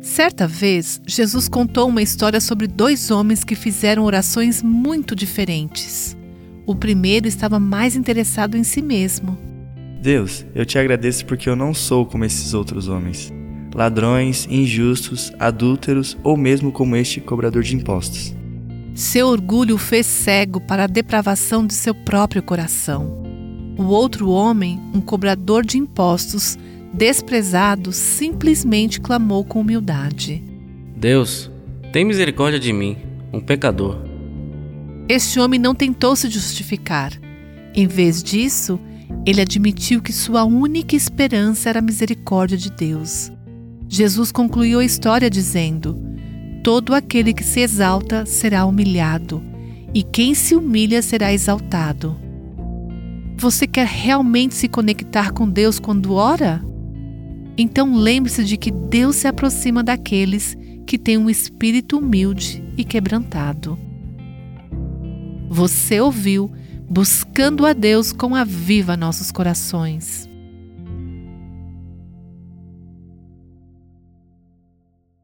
Certa vez, Jesus contou uma história sobre dois homens que fizeram orações muito diferentes. O primeiro estava mais interessado em si mesmo. Deus, eu te agradeço porque eu não sou como esses outros homens. Ladrões, injustos, adúlteros ou mesmo como este cobrador de impostos. Seu orgulho o fez cego para a depravação de seu próprio coração. O outro homem, um cobrador de impostos, desprezado, simplesmente clamou com humildade: Deus, tem misericórdia de mim, um pecador. Este homem não tentou se justificar. Em vez disso, ele admitiu que sua única esperança era a misericórdia de Deus. Jesus concluiu a história dizendo: Todo aquele que se exalta será humilhado, e quem se humilha será exaltado. Você quer realmente se conectar com Deus quando ora? Então lembre-se de que Deus se aproxima daqueles que têm um espírito humilde e quebrantado. Você ouviu Buscando a Deus com a viva nossos corações.